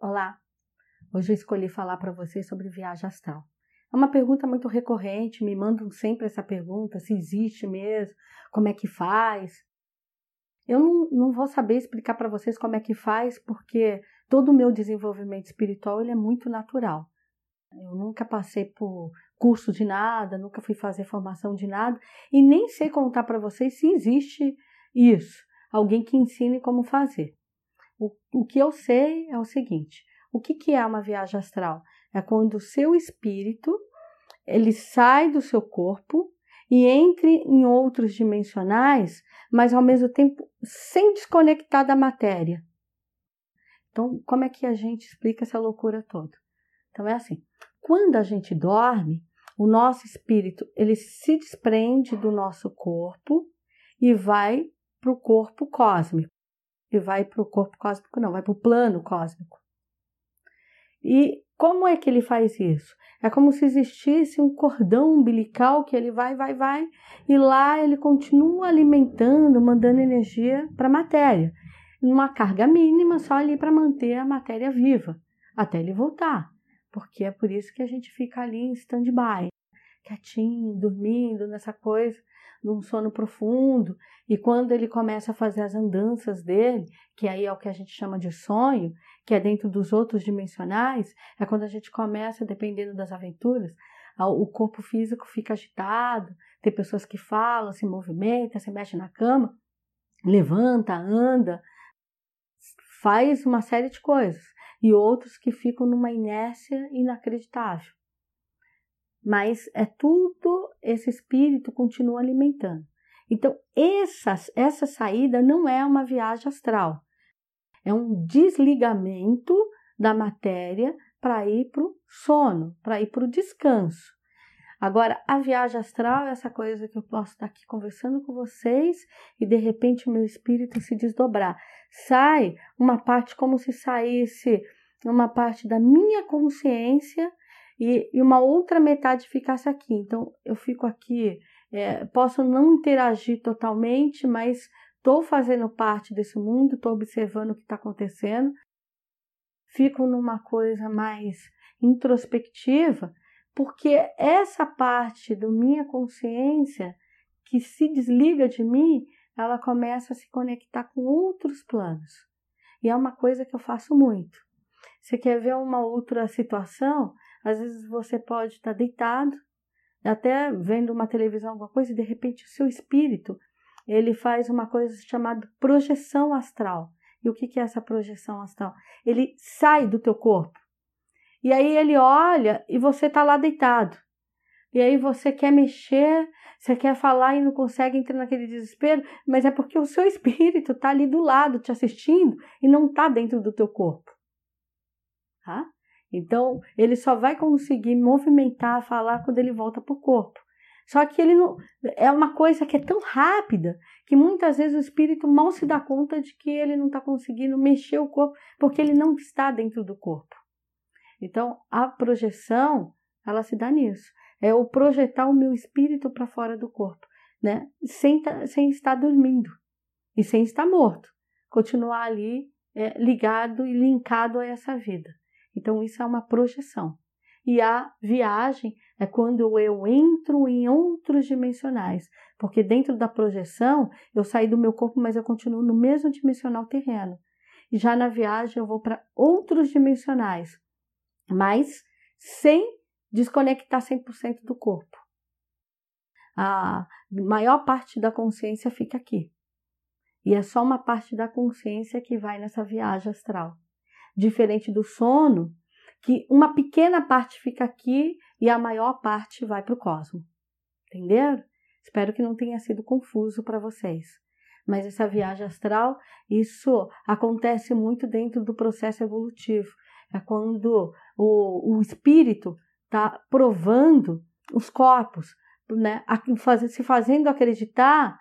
Olá, hoje eu escolhi falar para vocês sobre viagem astral. É uma pergunta muito recorrente, me mandam sempre essa pergunta: se existe mesmo, como é que faz. Eu não, não vou saber explicar para vocês como é que faz, porque todo o meu desenvolvimento espiritual ele é muito natural. Eu nunca passei por curso de nada, nunca fui fazer formação de nada e nem sei contar para vocês se existe isso, alguém que ensine como fazer. O, o que eu sei é o seguinte: o que, que é uma viagem astral? É quando o seu espírito ele sai do seu corpo e entre em outros dimensionais, mas ao mesmo tempo sem desconectar da matéria. Então, como é que a gente explica essa loucura toda? Então é assim: quando a gente dorme, o nosso espírito ele se desprende do nosso corpo e vai para o corpo cósmico e vai para o corpo cósmico, não, vai para o plano cósmico. E como é que ele faz isso? É como se existisse um cordão umbilical que ele vai, vai, vai, e lá ele continua alimentando, mandando energia para a matéria, numa carga mínima, só ali para manter a matéria viva, até ele voltar. Porque é por isso que a gente fica ali em stand-by, quietinho, dormindo, nessa coisa num sono profundo, e quando ele começa a fazer as andanças dele, que aí é o que a gente chama de sonho, que é dentro dos outros dimensionais, é quando a gente começa, dependendo das aventuras, o corpo físico fica agitado, tem pessoas que falam, se movimentam, se mexem na cama, levanta, anda, faz uma série de coisas, e outros que ficam numa inércia inacreditável mas é tudo esse espírito continua alimentando. Então, essa, essa saída não é uma viagem astral, é um desligamento da matéria para ir para o sono, para ir para o descanso. Agora, a viagem astral é essa coisa que eu posso estar aqui conversando com vocês e de repente o meu espírito se desdobrar. Sai uma parte como se saísse uma parte da minha consciência e, e uma outra metade ficasse aqui. Então, eu fico aqui, é, posso não interagir totalmente, mas estou fazendo parte desse mundo, estou observando o que está acontecendo, fico numa coisa mais introspectiva, porque essa parte da minha consciência que se desliga de mim, ela começa a se conectar com outros planos. E é uma coisa que eu faço muito. Você quer ver uma outra situação? Às vezes você pode estar deitado, até vendo uma televisão, alguma coisa, e de repente o seu espírito ele faz uma coisa chamada projeção astral. E o que é essa projeção astral? Ele sai do teu corpo. E aí ele olha e você está lá deitado. E aí você quer mexer, você quer falar e não consegue entrar naquele desespero, mas é porque o seu espírito está ali do lado te assistindo e não está dentro do teu corpo. Tá? Então, ele só vai conseguir movimentar, falar quando ele volta para o corpo. Só que ele não é uma coisa que é tão rápida que muitas vezes o espírito mal se dá conta de que ele não está conseguindo mexer o corpo porque ele não está dentro do corpo. Então, a projeção, ela se dá nisso. É o projetar o meu espírito para fora do corpo, né? Sem, sem estar dormindo e sem estar morto. Continuar ali é, ligado e linkado a essa vida. Então, isso é uma projeção. E a viagem é quando eu entro em outros dimensionais, porque dentro da projeção eu saí do meu corpo, mas eu continuo no mesmo dimensional terreno. E já na viagem eu vou para outros dimensionais, mas sem desconectar 100% do corpo. A maior parte da consciência fica aqui. E é só uma parte da consciência que vai nessa viagem astral diferente do sono, que uma pequena parte fica aqui e a maior parte vai para o cosmos. Entenderam? Espero que não tenha sido confuso para vocês. Mas essa viagem astral, isso acontece muito dentro do processo evolutivo. É quando o, o espírito está provando os corpos, né? se fazendo acreditar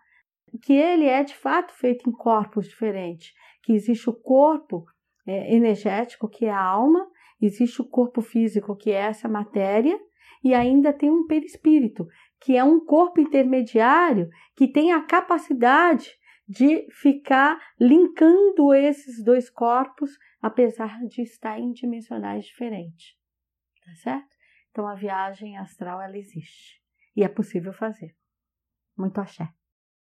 que ele é de fato feito em corpos diferentes, que existe o corpo é, energético, que é a alma, existe o corpo físico, que é essa matéria, e ainda tem um perispírito, que é um corpo intermediário que tem a capacidade de ficar linkando esses dois corpos, apesar de estar em dimensões diferentes. Tá certo? Então a viagem astral ela existe e é possível fazer. Muito axé.